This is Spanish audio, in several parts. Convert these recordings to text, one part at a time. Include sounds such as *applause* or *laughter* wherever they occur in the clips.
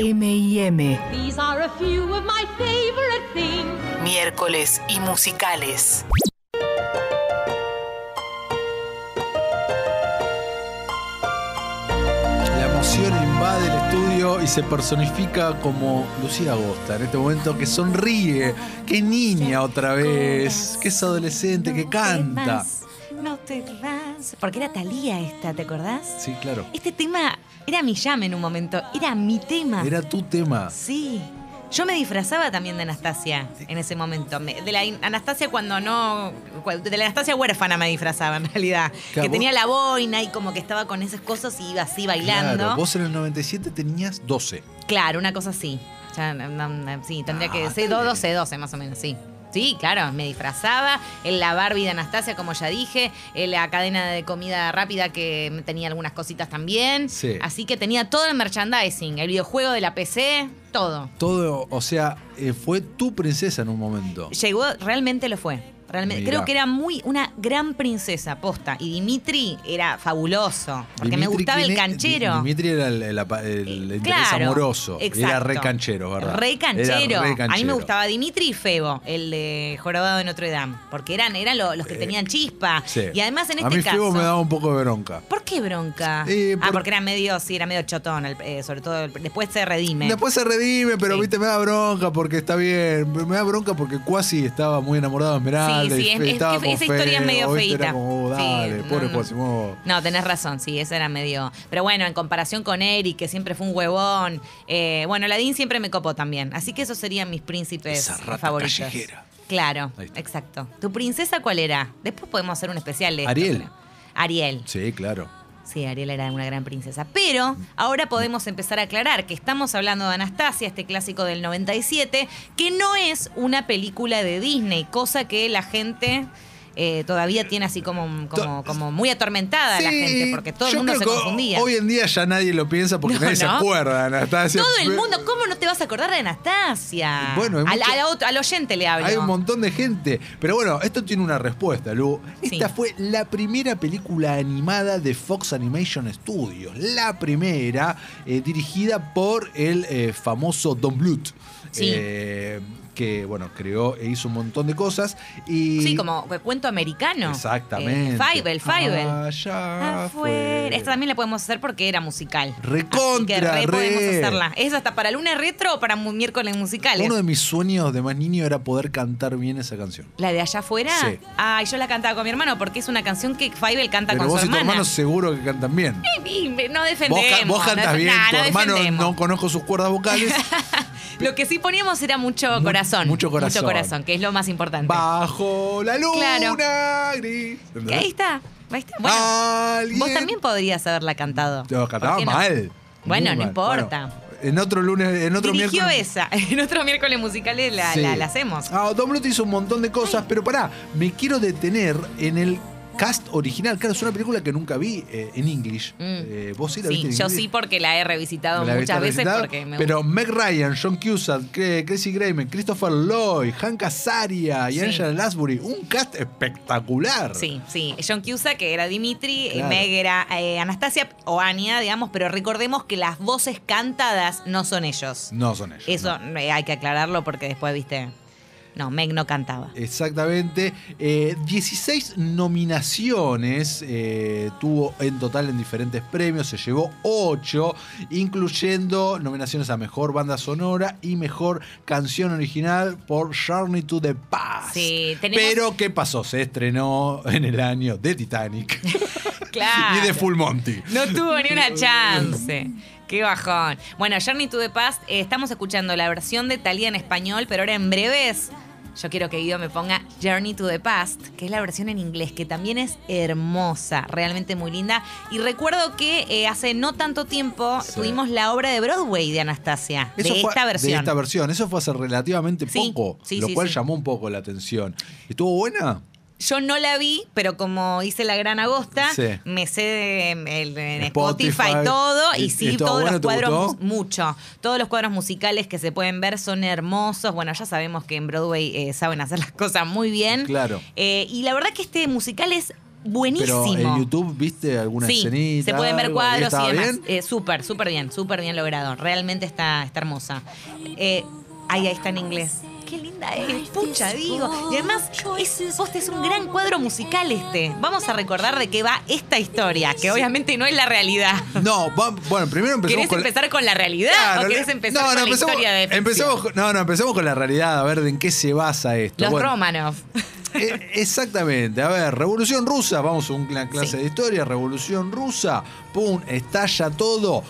M&M. These are a few of my favorite things. Miércoles y musicales. La emoción invade el estudio y se personifica como Lucía Agosta en este momento que sonríe, que niña otra vez, que es adolescente, que canta. No te vas. Porque era Talía esta, ¿te acordás? Sí, claro. Este tema era mi llame en un momento. Era mi tema. Era tu tema. Sí. Yo me disfrazaba también de Anastasia en ese momento. Me- De la in- Anastasia cuando no. De la Anastasia huérfana me disfrazaba en realidad. Claro, que vos- tenía la boina y como que estaba con esas cosas y iba así bailando. Claro, vos en el 97 tenías 12. Claro, una cosa así. Ya, no, no, sí, tendría Ah, que está bien. 12, 12 más o menos, sí. Sí, claro, me disfrazaba, en la Barbie de Anastasia, como ya dije, en la cadena de comida rápida que tenía algunas cositas también. Sí. Así que tenía todo el merchandising, el videojuego de la PC, todo. Todo, o sea, eh, fue tu princesa en un momento. Llegó, realmente lo fue. Realmente, Mirá. creo que era muy una gran princesa, posta. Y Dimitri era fabuloso, porque me Dimitri, gustaba el canchero. Di- Dimitri era el, el el interés Claro, amoroso. Era exacto. re canchero, ¿verdad? Re canchero. Era re A mí me canchero. gustaba Dimitri y Febo, el de Jorobado de Notre Dame. Porque eran, eran lo- los que tenían chispa. Sí. Y además en A este mí caso. Febo me daba un poco de bronca. ¿Por qué bronca? Eh, Ah, por- porque era medio, sí, era medio chotón, eh, sobre todo después se redime. Después se redime, pero Sí. viste, me da bronca porque está bien. Me da bronca porque Cuasi estaba muy enamorado de Esmeralda. Sí, sí, es- es que con esa historia es medio oh, Sí, dale, no, pobre no. No, tenés razón, sí, ese era medio. Pero bueno, en comparación con Eric, que siempre fue un huevón. eh, bueno, Ladín siempre me copó también. Así que esos serían mis príncipes Esa rata favoritos. callejera. Claro, exacto. ¿Tu princesa cuál era? Después podemos hacer un especial de esto, Ariel. pero- Ariel. Sí, claro. Sí, Ariel era una gran princesa. Pero ahora podemos empezar a aclarar que estamos hablando de Anastasia, este clásico del 97, que no es una película de Disney, cosa que la gente eh, todavía tiene así como, como, muy atormentada la gente, porque todo el mundo se confundía. Hoy en día ya nadie lo piensa porque No, nadie se acuerda, Anastasia. Todo el mundo, ¿cómo no te vas a acordar de Anastasia? Bueno, hay al, al al oyente le hablo. Hay un montón de gente. Pero bueno, esto tiene una respuesta, Lu. Esta Sí. fue la primera película animada de Fox Animation Studios. La primera, eh, dirigida por el eh, famoso Don Bluth. Sí. Eh, que, bueno, creó e hizo un montón de cosas. Y Sí, como cuento americano. Exactamente. Eh, Fievel, Fievel. Allá Afuera. fue. Esta también la podemos hacer porque era musical. Recontra, Así que re, re. podemos hacerla. ¿Es hasta para lunes retro o para miércoles musicales? Uno de mis sueños de más niño era poder cantar bien esa canción. ¿La de allá afuera? Sí. Ay, yo la cantaba con mi hermano porque es una canción que Fievel canta Pero con vos su y tu hermano seguro que cantan bien. No defendemos. vos no cantas defe- bien, tu no hermano defendemos. no conozco sus cuerdas vocales. *laughs* Lo que sí poníamos era mucho Mu- corazón. mucho corazón. Mucho corazón, que es lo más importante. Bajo la luna Claro. gris. Que Ahí está. Ahí está. Bueno, Alguien- vos también podrías haberla cantado. Yo ¿Por cantaba qué no? mal. Bueno, Muy no mal. importa. Bueno, en otro lunes, en otro Dirigió miércoles. esa. *laughs* En otros miércoles musicales la, Sí. la- la hacemos. Ah, Don Bluth hizo un montón de cosas, pero pará, me quiero detener en el cast original. Claro, es una película que nunca vi eh, en English. Mm. Eh, ¿Vos sí la Sí, viste en yo sí porque la he revisitado ¿Me la muchas veces recitada? porque me Pero Meg Ryan, John Cusack, Tracy Grayman, Christopher Lloyd, Hank Azaria y Sí. Angela Lansbury. Un cast espectacular. Sí, sí. John Cusack, que era Dimitri, eh, Claro. Meg era eh, Anastasia o Anya, digamos, pero recordemos que las voces cantadas no son ellos. No son ellos. Eso no. hay que aclararlo porque después, viste. No, Meg no cantaba. Exactamente. Eh, 16 nominaciones eh, tuvo en total en diferentes premios. Se llevó 8, incluyendo nominaciones a Mejor Banda Sonora y Mejor Canción Original por Journey to the Past. Sí, tenemos- Pero, ¿qué pasó? Se estrenó en el año de Titanic *laughs* Claro. y de Full Monty. No tuvo ni una *laughs* chance. Qué bajón. Bueno, Journey to the Past, eh, estamos escuchando la versión de Thalía en español, pero ahora en breves. Yo quiero que Guido me ponga Journey to the Past, que es la versión en inglés, que también es hermosa, realmente muy linda. Y recuerdo que eh, hace no tanto tiempo Sí. tuvimos la obra de Broadway de Anastasia, de fue- esta versión. De esta versión. Eso fue hace relativamente Sí, poco, sí, lo cual llamó un poco la atención. ¿Estuvo buena? Yo no la vi, pero como hice la gran agosta, Sí. me sé de- el- en Spotify. Spotify, todo ¿Y- y sí, y todos bueno? los ¿Te cuadros, mucho. Todos los cuadros musicales que se pueden ver son hermosos. Bueno, ya sabemos que en Broadway eh, saben hacer las cosas muy bien. Claro. Eh, y la verdad que este musical es buenísimo. Pero en YouTube, ¿viste alguna sí, escenita? se pueden ver cuadros y ¿Estaba demás. Eh, súper, súper bien, súper bien logrado. Realmente está, está hermosa. Eh, ahí, ahí está en inglés. Qué linda es, pucha, digo. Y además, es, es un gran cuadro musical este. Vamos a recordar de qué va esta historia, que obviamente no es la realidad. No, va- bueno, primero empezamos ¿Querés con la- empezar con la realidad Claro, o querés empezar no, con la empecemos- historia de ficción? empecemos con- No, no, empecemos con la realidad, a ver de en qué se basa esto. Los Bueno, Romanov. eh, exactamente, a ver, Revolución Rusa, vamos a una clase Sí. de historia, Revolución Rusa, pum, estalla todo.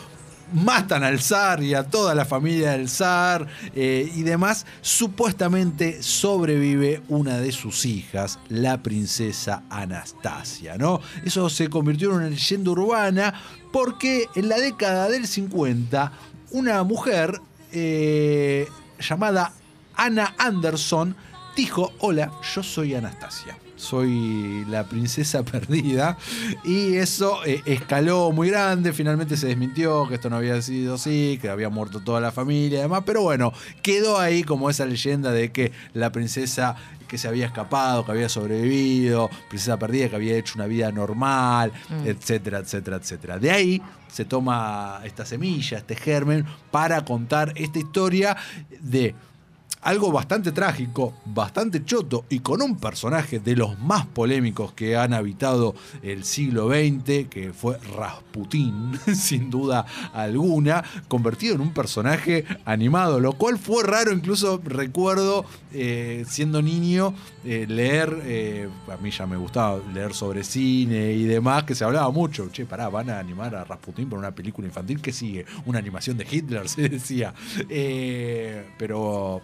Matan al zar y a toda la familia del zar eh, y demás. Supuestamente sobrevive una de sus hijas, la princesa Anastasia, ¿no? Eso se convirtió en una leyenda urbana porque en la década del 50 una mujer eh, llamada Anna Anderson dijo, hola, yo soy Anastasia. Soy la princesa *laughs* perdida. Y eso eh, escaló muy grande. Finalmente se desmintió que esto no había sido así, que había muerto toda la familia y demás. Pero bueno, quedó ahí como esa leyenda de que la princesa que se había escapado, que había sobrevivido, princesa perdida, que había hecho una vida normal, etcétera, etcétera, etcétera. De ahí se toma esta semilla, este germen, para contar esta historia de algo bastante trágico, bastante choto y con un personaje de los más polémicos que han habitado el siglo XX, que fue Rasputín, *laughs* sin duda alguna, convertido en un personaje animado, lo cual fue raro, incluso recuerdo eh, siendo niño eh, leer, eh, a mí ya me gustaba leer sobre cine y demás, que se hablaba mucho, che, pará, van a animar a Rasputín por una película infantil que sigue, una animación de Hitler, *laughs* se decía. Pero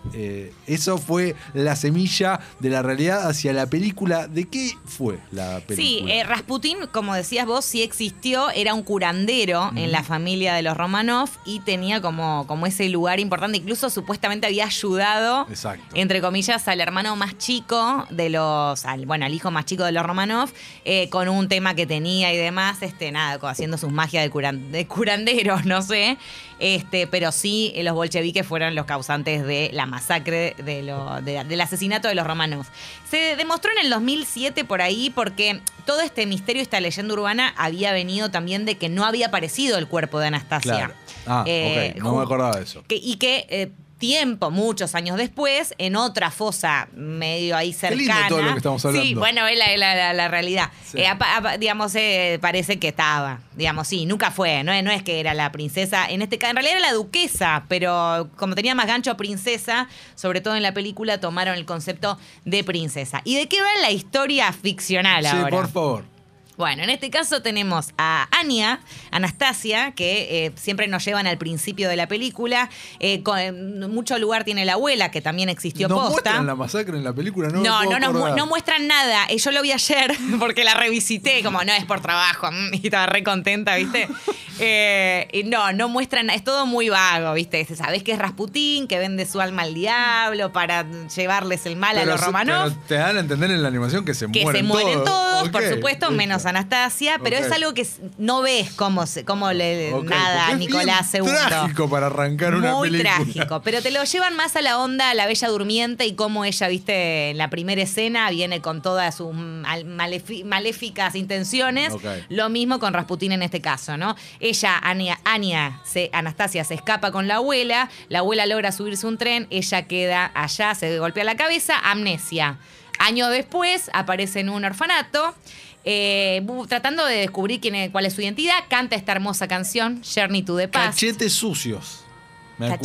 eso fue la semilla de la realidad hacia la película. ¿De qué fue la película? Sí, Rasputín, como decías vos, sí existió, era un curandero en la familia de los Romanov y tenía como, como ese lugar importante, incluso supuestamente había ayudado, Exacto. entre comillas, al hermano más chico de los, al, bueno, al hijo más chico de los Romanov, eh, con un tema que tenía y demás, este, nada, haciendo sus magias de, curan- de curanderos, no sé. Este, pero sí, eh, los bolcheviques fueron los causantes de la masacre de lo- de- del asesinato de los Romanov. Se demostró en el 2007 por ahí porque todo este misterio, esta leyenda urbana, había venido también de que no había aparecido el cuerpo de Anastasia. Claro. Ah, Eh, ok, no me acordaba de eso. que- y que eh, tiempo, muchos años después, en otra fosa medio ahí Qué lindo cercana. todo lo que estamos hablando. Sí, bueno, es la, la- la- la realidad. Sí. Eh, apa- apa- digamos, eh, parece que estaba. Digamos, sí, nunca fue. No, es- no es que era la princesa. En este caso, en realidad era la duquesa, pero como tenía más gancho princesa, sobre todo en la película tomaron el concepto de princesa. ¿Y de qué va la historia ficcional Sí, ahora? por favor. Bueno, en este caso tenemos a Anya, Anastasia, que eh, siempre nos llevan al principio de la película. Eh, con, en mucho lugar tiene la abuela, que también existió ¿No posta. muestran la masacre en la película? No, No, no, nos no muestran nada. Eh, Yo lo vi ayer *laughs* porque la revisité, como no es por trabajo, mm, y estaba re contenta, ¿viste? *laughs* Eh, no, no muestran, es todo muy vago, ¿viste? Sabés que es Rasputín, que vende su alma al diablo para llevarles el mal a los romanos te dan a entender en la animación que se que mueren se mueren todos, por supuesto, listo. Anastasia, pero es algo que no ves cómo, cómo le Ok, nada a Nicolás II. Trágico para arrancar una Muy película. trágico, pero te lo llevan más a la onda a la Bella Durmiente y cómo ella, viste, en la primera escena viene con todas sus maléficas intenciones. Lo mismo con Rasputín en este caso, ¿no? Ella, Ania, Ania se, Anastasia, se escapa con la abuela, la abuela logra subirse un tren, ella queda allá, se golpea la cabeza, amnesia. Años después aparece en un orfanato. Eh, tratando de descubrir quién es- cuál es su identidad, canta esta hermosa canción, Journey to the Past. Cachetes sucios. Me No,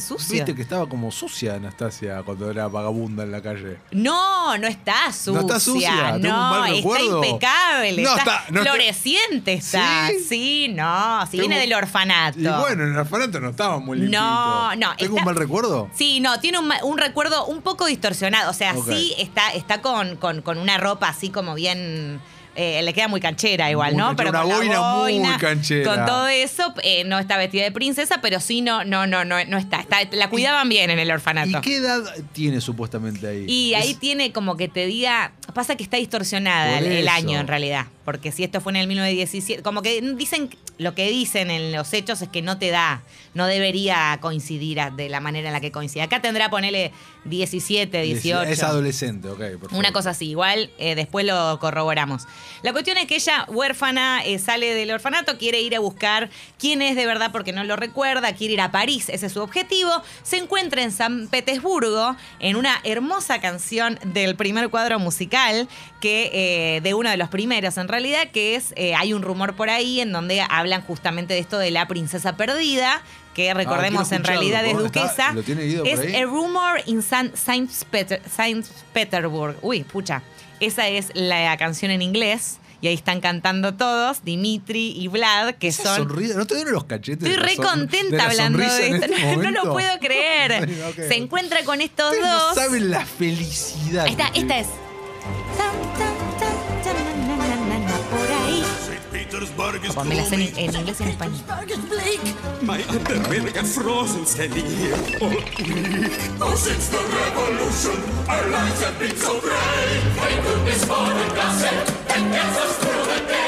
sucios. Viste que estaba como sucia Anastasia cuando era vagabunda en la calle. No, no está sucia. ¿No está sucia? ¿Tengo un No, está impecable. No está, está- no floreciente está. ¿Sí? ¿Sí? no. Si Tengo- viene del orfanato. Y bueno, en el orfanato no estaba muy limpito. No, no, ¿Tengo está- un mal recuerdo? Sí, no, tiene un, un recuerdo un poco distorsionado. O sea, sí está, está con, con- con una ropa así como bien. Eh, le queda muy canchera igual, Muy ¿no? canchera, Pero una con la boina muy canchera. Con todo eso, eh, no está vestida de princesa, pero sí no, no, no, no, no está. está. La cuidaban bien en el orfanato. ¿Y qué edad tiene supuestamente ahí? Y ahí Es- tiene como que te diga, pasa que está distorsionada el, año en realidad, porque si esto fue en el 1917, como que dicen lo que dicen en los hechos es que no te da, no debería coincidir de la manera en la que coincide. Acá tendrá, ponele 17, 18. Es adolescente, ok. Una cosa así, igual eh, después lo corroboramos. La cuestión es que ella, huérfana, eh, sale del orfanato, quiere ir a buscar quién es de verdad porque no lo recuerda, quiere ir a París, ese es su objetivo. Se encuentra en San Petersburgo en una hermosa canción del primer cuadro musical, que eh, de uno de los primeros en realidad, que es, eh, hay un rumor por ahí en donde hablan justamente de esto de la princesa perdida. Que recordemos quiero en realidad es ¿está- duquesa. lo tiene Guido por es? A Rumor in San, Saint, Peter- Saint Petersburg. Uy, pucha. Esa es la canción en inglés. Y ahí están cantando todos, Dimitri y Vlad, que Esa son. sonrisa, ¿No te dieron los cachetes? Estoy de la re de contenta la hablando de esto. este *laughs* no lo puedo creer. *laughs* Se encuentra con estos Ustedes dos. no saben la felicidad. Esta, esta es. Como me la sé en, en inglés y en español. My underwear frozen. All week. Oh, since the revolution, our lives have been so day.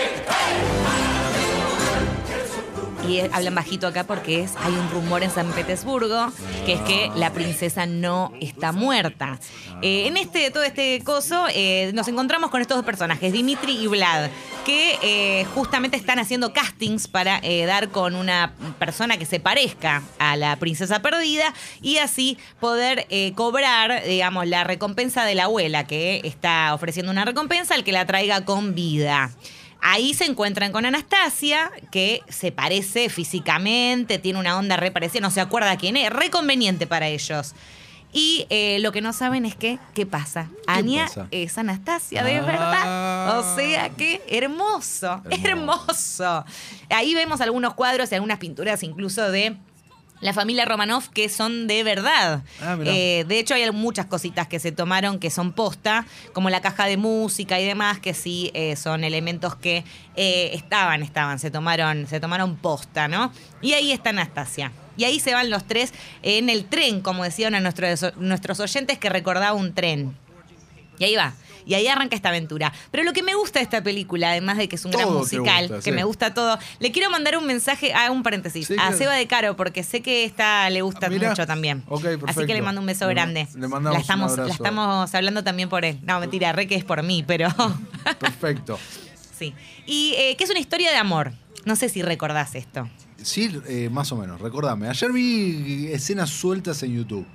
Y hablan bajito acá porque es hay un rumor en San Petersburgo que es que la princesa no está muerta. Eh, en este todo este coso eh, nos encontramos con estos dos personajes, Dimitri y Vlad, que eh, justamente están haciendo castings para dar con una persona que se parezca a la princesa perdida y así poder cobrar, digamos, la recompensa de la abuela que está ofreciendo una recompensa al que la traiga con vida. Ahí se encuentran con Anastasia, que se parece físicamente, tiene una onda re parecida, no se acuerda quién es, re conveniente para ellos. Y eh, lo que no saben es que, ¿qué pasa? Ania pasa? es Anastasia, de Ah. verdad. O sea que hermoso, hermoso. Ahí vemos algunos cuadros y algunas pinturas incluso de la familia Romanov que son de verdad. Ah. Eh, de hecho, hay muchas cositas que se tomaron que son posta, como la caja de música y demás, que sí eh, son elementos que eh, estaban, estaban, se tomaron, se tomaron posta, ¿no? Y ahí está Anastasia. Y ahí se van los tres en el tren, como decían a nuestros, nuestros oyentes, que recordaba un tren. Y ahí va. Y ahí arranca esta aventura. Pero lo que me gusta de esta película, además de que es un gran Todo musical, gusta, que sí. me gusta todo, le quiero mandar un mensaje, a un paréntesis, Sí, a claro. Seba de Caro, porque sé que esta le gusta Ah, mirá. mucho también. Ok, Así que le mando un beso grande. le mandamos la un estamos, la estamos hablando también por él. No, mentira, re que es por mí, pero *laughs* Perfecto. sí. Y eh, que es una historia de amor. No sé si recordás esto. Sí, eh, más o menos, recordame. Ayer vi escenas sueltas en YouTube.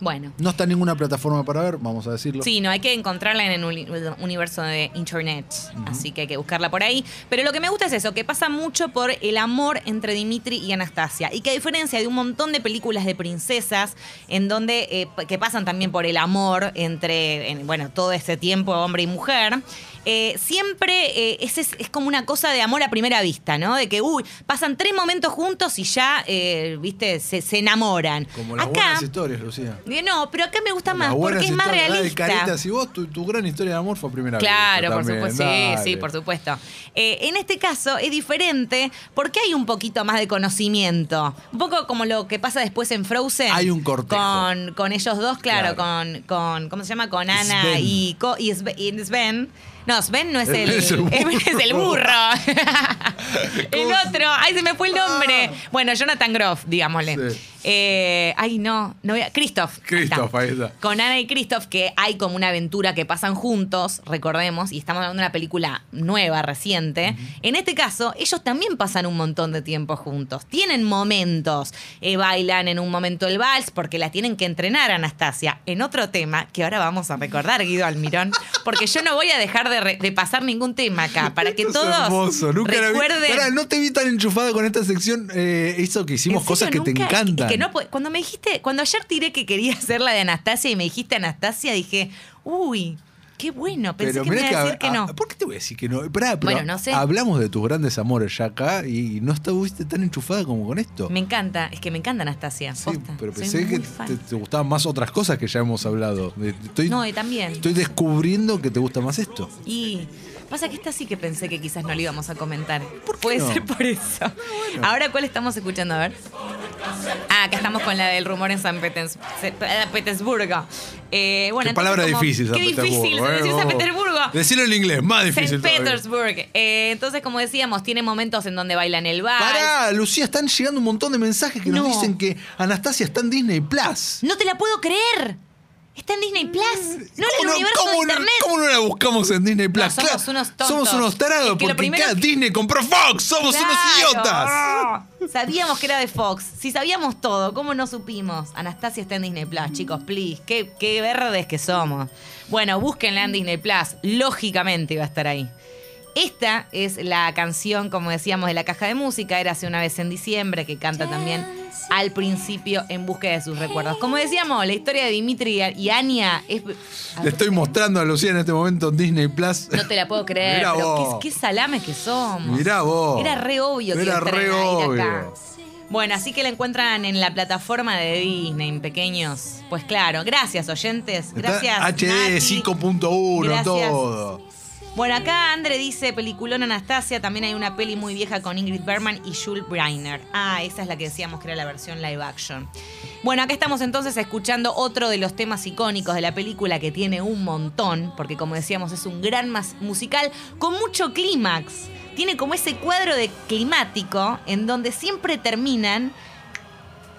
Bueno. No está en ninguna plataforma para ver, vamos a decirlo. Sí, no, hay que encontrarla en el uni- universo de Internet, así que hay que buscarla por ahí. Pero lo que me gusta es eso, que pasa mucho por el amor entre Dimitri y Anastasia. Y que a diferencia de un montón de películas de princesas, en donde, eh, que pasan también por el amor entre, en, bueno, todo ese tiempo hombre y mujer, eh, siempre eh, es, es- como una cosa de amor a primera vista, ¿no? De que, uy, pasan tres momentos juntos y ya, eh, viste, se, se enamoran. Como las Acá, buenas historias, Lucía. No, pero acá me gusta más porque es más realista. Carita, si vos, tu, tu gran historia de amor fue a primera Claro, vista por supuesto. dale. Sí, sí, por supuesto. En este caso es diferente porque hay un poquito más de conocimiento. Un poco como lo que pasa después en Frozen. Hay un cortejo. Con, con ellos dos, claro, Claro. Con, con. ¿Cómo se llama? Con Ana Sven. y, y y Sven. No, Sven no es *laughs* el, Es el burro. *laughs* es el burro. *laughs* el ¿Cómo se- otro. Ay, se me fue el nombre. Ah. Bueno, Jonathan Groff, digámosle. Sí. Eh, ay, no. no voy a- Christoph. Christoph, ahí está. Con Ana y Christoph, que hay como una aventura que pasan juntos, recordemos, y estamos hablando de una película nueva, reciente. En este caso, ellos también pasan un montón de tiempo juntos. Tienen momentos. Eh, bailan en un momento el vals porque la tienen que entrenar Anastasia. En otro tema, que ahora vamos a recordar, Guido Almirón, porque yo no voy a dejar de, re- de pasar ningún tema acá, para que es todos hermoso. Nunca la vi- recuerden. Pará, no te vi tan enchufada con esta sección. Eh, eso que hicimos ¿En cosas que te encantan. Que no cuando me dijiste, cuando ayer tiré que quería *laughs* hacer la de Anastasia y me dijiste Anastasia, dije, uy, qué bueno. Pensé que me iba a decir que a- no. ¿Por qué te voy a decir que no? Pará, pero Bueno, no sé. Hablamos de tus grandes amores ya acá y no estuviste tan enchufada como con esto. Me encanta, es que me encanta Anastasia. Sí, posta. pero pensé que te, te gustaban más otras cosas que ya hemos hablado. Estoy, No, y también. estoy descubriendo que te gusta más esto. Y pasa que esta sí que pensé que quizás no le íbamos a comentar. Puede no? ser por eso. Ahora, ¿cuál estamos escuchando? A ver. Ah, acá estamos con la del rumor en San Petens- eh, Petersburgo. Eh, bueno, Qué palabra como- difícil, San Qué Petersburgo, difícil eh, decir San vos. Petersburgo. Decirlo en inglés, más difícil. todavía. Petersburg. Eh, entonces, como decíamos, tiene momentos en donde bailan el bar. Pará, Lucía, están llegando un montón de mensajes que No. nos dicen que Anastasia está en Disney Plus. No te la puedo creer. Está en Disney Plus. No en el ¿Cómo universo no- Internet. ¿Cómo no la buscamos en Disney Plus? No, somos Claro, unos tontos. Somos unos tarados Es que porque primero cada que- Disney compró Fox. Somos unos idiotas. *laughs* Sabíamos que era de Fox. Si sabíamos todo, ¿cómo no supimos? Anastasia está en Disney Plus, chicos, please. Qué, qué verdes que somos. Bueno, búsquenla en Disney Plus. Lógicamente iba a estar ahí. Esta es la canción, como decíamos, de la caja de música. Era hace una vez en diciembre, que canta también al principio en búsqueda de sus recuerdos. Como decíamos, la historia de Dimitri y Anya es. Le estoy mostrando a Lucía en este momento en Disney Plus. No te la puedo creer, Mirá pero vos. qué, qué salames que somos. Mirá vos. Era re obvio que Era re obvio. acá. Bueno, así que la encuentran en la plataforma de Disney, pequeños. Pues claro, gracias oyentes. Está Gracias. HD Nati. 5.1, Gracias. todo. Bueno, acá Andre dice peliculón Anastasia. También hay una peli muy vieja con Ingrid Bergman y Jules Breiner. Ah, esa es la que decíamos que era la versión live action. Bueno, acá estamos entonces escuchando otro de los temas icónicos de la película que tiene un montón, porque como decíamos es un gran musical con mucho clímax. Tiene como ese cuadro de climático en donde siempre terminan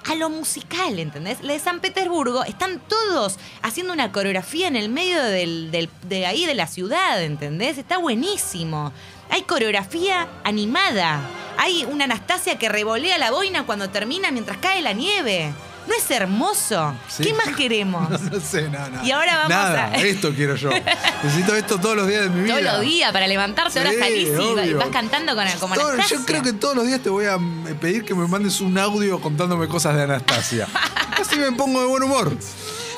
a lo musical, ¿entendés? La de San Petersburgo, están todos haciendo una coreografía en el medio del, de ahí de la ciudad, ¿entendés? Está buenísimo. Hay coreografía animada. Hay una Anastasia que revolea la boina cuando termina mientras cae la nieve. ¿No es hermoso? Sí. ¿Qué más queremos? *laughs* No sé, nada, nada. Y ahora vamos Nada, a- esto quiero yo. *laughs* Necesito esto todos los días de mi vida. Todos los días para levantarte, ahora Sí, salís y vas cantando con, como Todo- Anastasia. yo creo que todos los días te voy a mm, pedir que me mandes un audio contándome cosas de Anastasia. *laughs* Así me pongo de buen humor.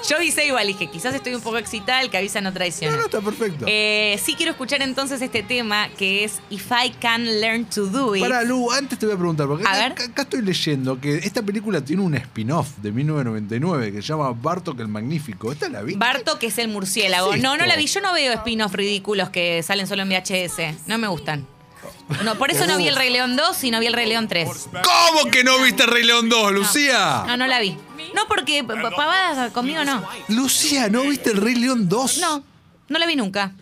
Yo avisé igual, dije, quizás estoy un poco excitada, el que avisa no traiciona. No, no, está perfecto. Eh, sí quiero escuchar entonces este tema que es If I Can Learn to Do It. Pará, Lu, antes te voy a preguntar, porque A acá, estoy leyendo que esta película tiene un spin-off de 1999 que se llama Bartok el Magnífico. ¿Esta la vi? Barto, que es el murciélago. ¿Qué es no, no la vi. Yo no veo spin-off ridículos que salen solo en VHS. No me gustan. No, por eso no vi el Rey León 2 y no vi el Rey León 3. ¿Cómo que no viste Rey León 2, Lucía? No, no la vi. No, porque p- pavadas conmigo no. Lucía, ¿no viste el Rey León 2? No, no la vi nunca.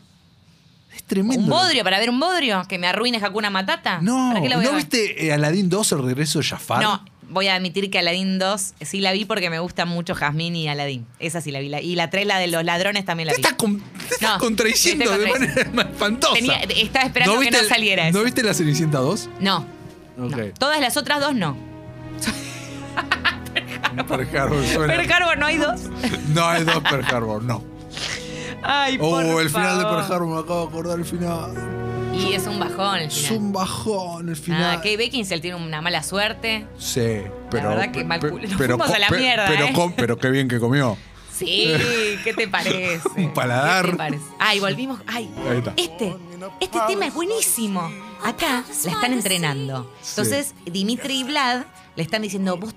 Es tremendo. ¿Un bodrio para ver un bodrio? ¿Que me arruine Hakuna Matata? No, ¿Para qué la voy a ¿no ver? viste eh, Aladdin 2, el regreso de Jafar? No, voy a admitir que Aladdin 2 sí la vi porque me gustan mucho Jazmín y Aladdin. Esa sí la vi. La- Y la 3, la de los ladrones, también la Te vi. estás, con- te estás No, contradiciendo estoy de manera espantosa. Tenía- estaba esperando que viste no el- saliera ¿No eso. viste la Cenicienta 2? No. Ok. no. Todas las otras dos no. *laughs* Pearl Harbor suena. Pearl Harbor no hay dos. No hay dos Pearl Harbor, no. Ay, Oh, por el final de. Pearl Harbor, me acabo de acordar el final. Y es un bajón el Es un bajón el final. Ah, Kay Beckinsale tiene una mala suerte. Sí, pero. verdad que mal culo. Nos fuimos co- a la mierda, Pero, ¿eh? pero qué bien que comió. Sí, ¿qué te parece? *laughs* Un paladar. ¿Qué te parece? Ay, volvimos. Ay, Ahí está. este, este tema es buenísimo. Acá la están entrenando. Entonces, Dimitri y Vlad le están diciendo, vos,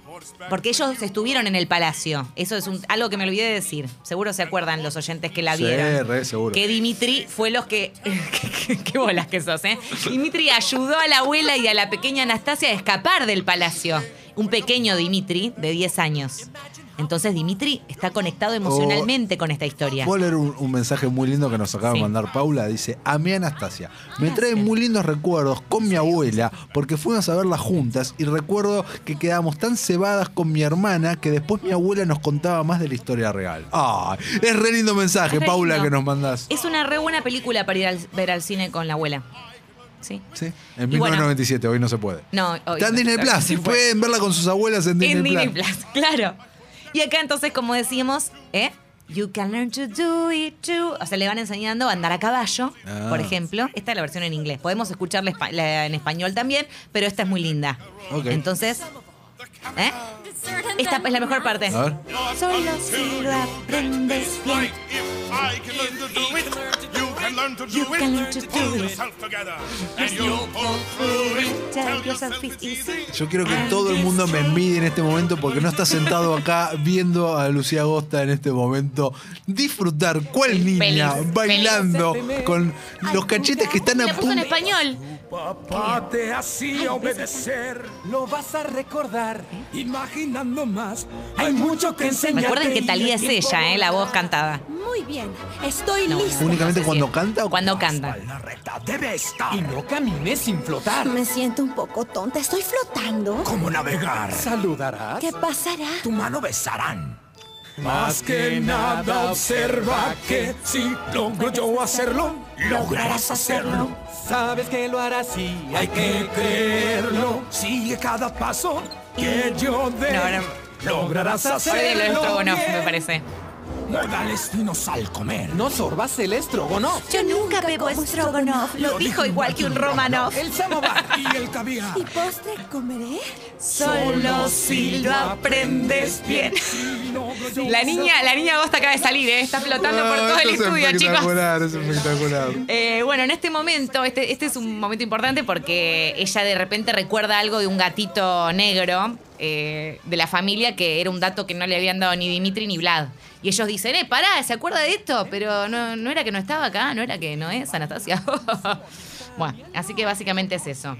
porque ellos estuvieron en el palacio. Eso es un- algo que me olvidé de decir. Seguro se acuerdan los oyentes que la Sí, vieron. re seguro. Que Dimitri fue los que. *laughs* qué, qué bolas que sos, ¿eh? Dimitri ayudó a la abuela y a la pequeña Anastasia a escapar del palacio. Un pequeño Dimitri de 10 años. Entonces Dimitri está conectado emocionalmente con esta historia. Puedo leer un, un mensaje muy lindo que nos acaba Sí. de mandar Paula. Dice, a mi Anastasia, me trae muy lindos recuerdos con mi abuela porque fuimos a verla juntas y recuerdo que quedamos tan cebadas con mi hermana que después mi abuela nos contaba más de la historia real. ¡Ay! Es re lindo mensaje, re Paula, lindo. que nos mandás. Es una re buena película para ir al, ver al cine con la abuela. ¿Sí? Sí, en Y bueno. 1997, hoy no se puede. No, hoy Está en Disney Plus, fue. *laughs* pueden verla con sus abuelas en Disney, En Disney Plus. Plus, claro. Y acá entonces, como decíamos, ¿eh? You can learn to do it too. O sea, le van enseñando a andar a caballo, Ah. por ejemplo. Esta es la versión en inglés. Podemos escucharla en español también, pero esta es muy linda. Entonces, ¿eh? Esta es la mejor parte. Solo si lo aprendes bien. If I can learn to do it, you can learn to You do can it. learn to do Pull it. yourself together and you'll pull through it. Tell yourself it's easy. Yo quiero que todo el mundo me envidie en este momento porque no está sentado acá viendo a Lucía Agosta en este momento disfrutar cuál niña Feliz, bailando con los cachetes que están a puso en punto. español. Papá te hacía obedecer, lo vas a recordar, imaginando más. Hay mucho que enseñar. Recuerden que Talía es ella, ¿eh? La voz cantada. Muy bien, estoy No, lista. ¿Únicamente cuando canta o Cuando canta. Debe estar. Y no camines sin flotar. Me siento un poco tonta. Estoy flotando. ¿Cómo navegar? ¿Saludarás? ¿Qué pasará? Tu mano besarán. Más que nada observa que si logro yo hacerlo, lograrás hacerlo. Sabes que lo harás y hay que creerlo. Sigue cada paso que yo dé. No, no. Lograrás de hacerlo. lo estrogonoff, bien. me parece. Modales finos al comer. No sorbas el estrogonoff. Yo nunca bebo Strogonoff. Lo dijo igual que un Romanov. El samovar y el caviar. ¿Y postre comeré? Solo si lo aprendes bien. *laughs* La niña, la niña Agosta acaba de salir, ¿eh? está flotando por Ah, todo el estudio, es chicos. espectacular, es espectacular. Eh, bueno, en este momento, este, este es un momento importante porque ella de repente recuerda algo de un gatito negro eh, de la familia que era un dato que no le habían dado ni Dimitri ni Vlad. Y ellos dicen, eh, pará, ¿se acuerda de esto? Pero no, no era que no estaba acá, no era que no es Anastasia. *laughs* bueno, así que básicamente es eso.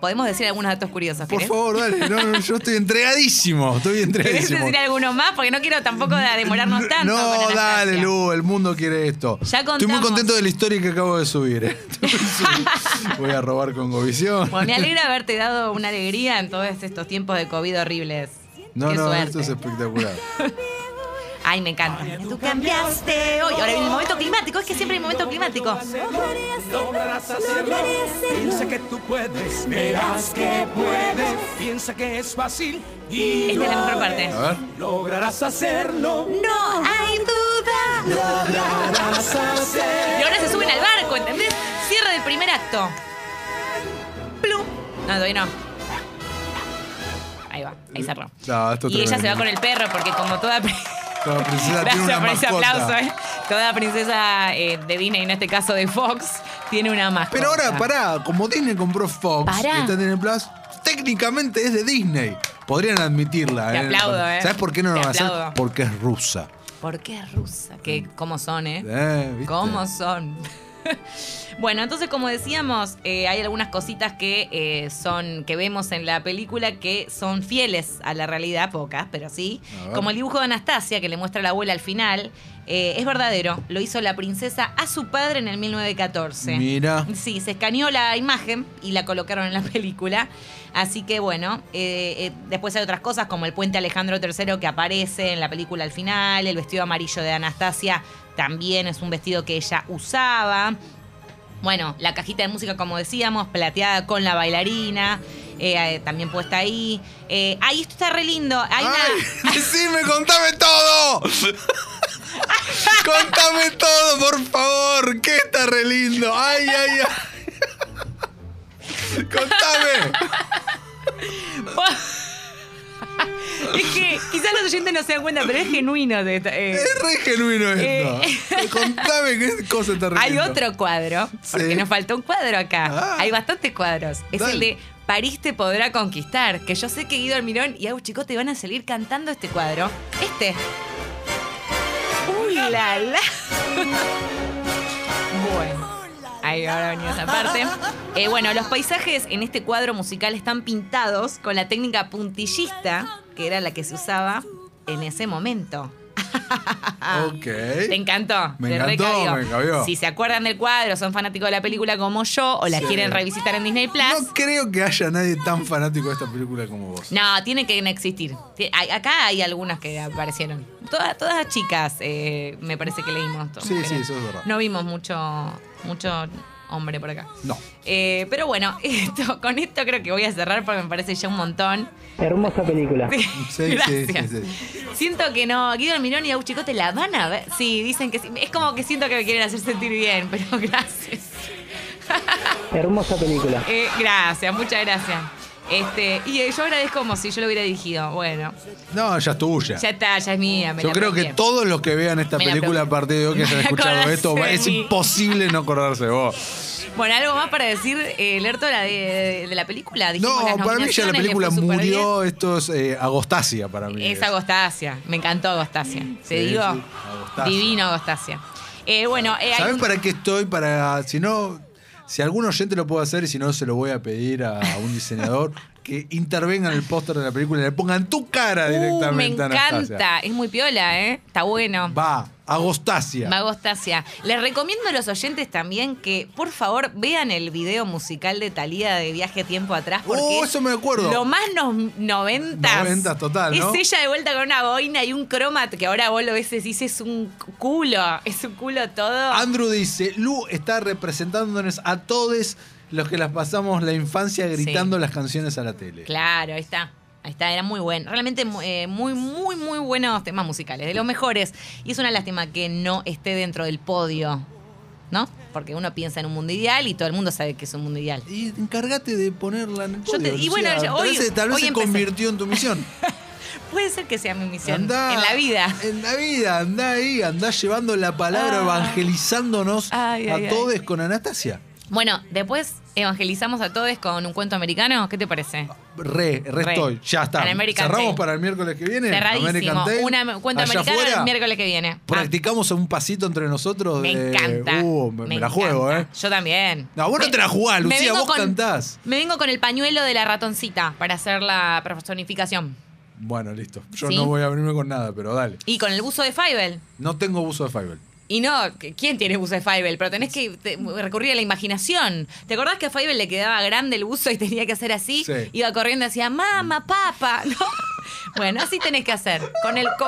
Podemos decir algunos datos curiosos, Por ¿querés? favor, dale. No, no, yo estoy entregadísimo. Estoy *laughs* ¿Querés entregadísimo. decir alguno más? Porque no quiero tampoco demorarnos tanto. No, dale, Lu, el mundo quiere esto. Ya Estoy muy contamos. contento de la historia que acabo de subir. eh. *laughs* *laughs* Voy a robar con Govisión. Bueno, me alegra haberte dado una alegría en todos estos tiempos de COVID horribles. No, Qué no, suerte. esto es espectacular. Ay, me encanta. Tú cambiaste hoy. Ahora viene el momento climático. Es que siempre hay momento climático. Lograrás hacerlo. Piensa que tú puedes, verás que puedes. Piensa que es fácil y Esta es la mejor parte. A ver. lograrás hacerlo. No hay duda. Lograrás hacer. Y ahora se suben al barco, ¿entendés? Cierre del primer acto. Plum. No, todavía no. Ahí va, ahí cerró. No, y ella se va con el perro porque como toda... Toda princesa tiene Gracias una por ese aplauso, ¿eh? Toda princesa eh, de Disney, en este caso de Fox, tiene una mascota. Pero ahora, pará, como Disney compró Fox, Pará. está en Disney Plus, técnicamente es de Disney. Podrían admitirla. Te ¿eh? aplaudo, ¿eh? ¿Sabes por qué no lo van a hacer? aplaudo. Porque es rusa. ¿Por qué es rusa? Que cómo son, ¿eh? Eh, ¿viste? ¿Cómo son? *laughs* bueno, entonces como decíamos, eh, hay algunas cositas que eh, son que vemos en la película que son fieles a la realidad, pocas, pero sí. Como el dibujo de Anastasia que le muestra a la abuela al final, eh, es verdadero. Lo hizo la princesa a su padre en el 1914. Mira. Sí, se escaneó la imagen y la colocaron en la *laughs* película. Así que bueno, eh, eh, después hay otras cosas como el puente Alejandro III que aparece en la película al final, el vestido amarillo de Anastasia también es un vestido que ella usaba. Bueno, la cajita de música, como decíamos, plateada con la bailarina, eh, eh, también puesta ahí. Eh, ay, esto está re lindo. Hay una... ¡Ay! *laughs* ¡Decime, contame todo! *laughs* ¡Contame todo, por favor! ¡Que está re lindo! ¡Ay, ay, ay! ¡Contame! es que quizás los oyentes no se dan cuenta, pero es genuino. de eh. Es re genuino esto. Contame qué cosa está re Hay lindo. otro cuadro, porque Sí. nos faltó un cuadro acá. Ah. Hay bastantes cuadros. Es Dale. el de París te podrá conquistar, que yo sé que Guido Almirón y Agus Chicote van a salir cantando este cuadro. Este. ¡Uy, la, la! bueno. Ahí ahora venía esa parte. Eh, bueno, los paisajes en este cuadro musical están pintados con la técnica puntillista, que era la que se usaba en ese momento. *laughs* Ok. ¿Te encantó? Me Te encantó, me cabió. Si se acuerdan del cuadro, son fanáticos de la película como yo, o la quieren revisitar en Disney Plus. No creo que haya nadie tan fanático de esta película como vos. No, tiene que existir. Acá hay algunas que aparecieron. Todas, todas chicas, eh, me parece que leímos. todas Sí, sí, eso es verdad. No vimos mucho, mucho hombre por acá. No. Eh, pero bueno, *laughs* esto, con esto creo que voy a cerrar porque me parece ya un montón. Hermosa película. Sí, sí, Gracias. sí, sí. Siento que no, Guido Almirón y Chicote la van a ver. Sí, dicen que sí. Es como que siento que me quieren hacer sentir bien, pero *laughs* gracias. Hermosa película. Eh, gracias, muchas gracias. Este, y yo agradezco como si yo lo hubiera dirigido. Bueno, No, ya es tuya. ya está, ya es mía. me Yo la creo que todos los que vean esta Me película a partir de hoy que hayan *laughs* escuchado esto, es imposible no acordarse de vos. Bueno, algo más para decir, eh, leer toda la de, de la película. Dijimos No, para mí ya la película murió, esto es eh, Agostasia para mí. bien. Es Agostasia, me encantó Agostasia. Te Sí, digo, sí, Agostasia. divino Agostasia. Eh, bueno, eh, ¿Sabes un- para qué estoy? Para, si no, si algún oyente lo puede hacer y si no, se lo voy a pedir a un diseñador *laughs* que intervengan en el póster de la película y le pongan tu cara Uh, me directamente a Anastasia. encanta. Es muy piola, ¿eh? Está bueno. Va, Agostasia. Mago Stasia. Les recomiendo a los oyentes también que, por favor, vean el video musical de Talía de Viaje Tiempo Atrás. Porque Oh, es eso me acuerdo. Lo más no, noventas. Noventas total, ¿no? Es ella de vuelta con una boina y un croma que ahora vos lo ves y decís, es un culo. Es un culo todo. Andrew dice, Lu está representándonos a todos los que las pasamos la infancia gritando las canciones a la tele. Claro, ahí está. Ahí está, era muy bueno. Realmente eh, muy, muy, muy buenos temas musicales, de los mejores. Y es una lástima que no esté dentro del podio, ¿no? Porque uno piensa en un mundo ideal y todo el mundo sabe que es un mundo ideal. Y encárgate de ponerla en el Yo te- podio, y bueno, tal hoy- vez, tal vez hoy se empecé. convirtió en tu misión. *laughs* Puede ser que sea mi misión Andá- en la vida. En la vida, andá ahí, andá llevando la palabra, Ah. evangelizándonos Ay, a ay, todos con Anastasia. Bueno, después evangelizamos a todos con un cuento americano. ¿Qué te parece? Re, re, Re. estoy. Ya está. An American Cerramos para el miércoles que viene. Cerradísimo. American. Una- un cuento Allá americano afuera, el miércoles que viene. Ah, Practicamos un pasito entre nosotros. me de- encanta. Uh, me, me la juego, encanta. ¿eh? Yo también. No, vos no Me- te la jugás, me Lucía, vengo vos cantás. Me vengo con el pañuelo de la ratoncita para hacer la personificación. Bueno, listo. Yo ¿Sí? no voy a venirme con nada, pero dale. Y con el buzo de Fievel. No tengo buzo de Fiverr. Y no, ¿quién tiene buzo de Fievel? Pero tenés que te- recurrir a la imaginación. ¿Te acordás que a Fievel le quedaba grande el buzo y tenía que hacer así? Sí. Iba corriendo y decía, mamá, papa. *laughs* ¿No? Bueno, así tenés que hacer. Con el. co-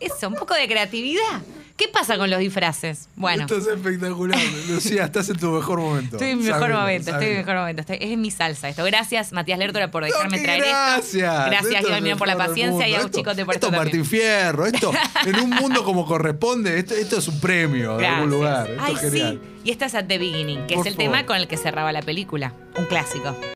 Eso, un poco de creatividad. ¿Qué pasa con los disfraces? Bueno. Esto es espectacular. Lucía, estás en tu mejor momento. Estoy en mi mejor momento, estoy en mi mejor momento. Estoy- es mi salsa esto. Gracias, Matías Lertora, por dejarme No, traer esto. gracias. Gracias, Iván por la paciencia y a mundo. un chicote por esto. Martín Fierro. Esto, *laughs* en un mundo como corresponde, esto, esto es un premio de algún Gracias. lugar. Esto Ay, es genial. sí. Y esta es At the Beginning, que Por es el favor. tema con el que cerraba la película. Un clásico.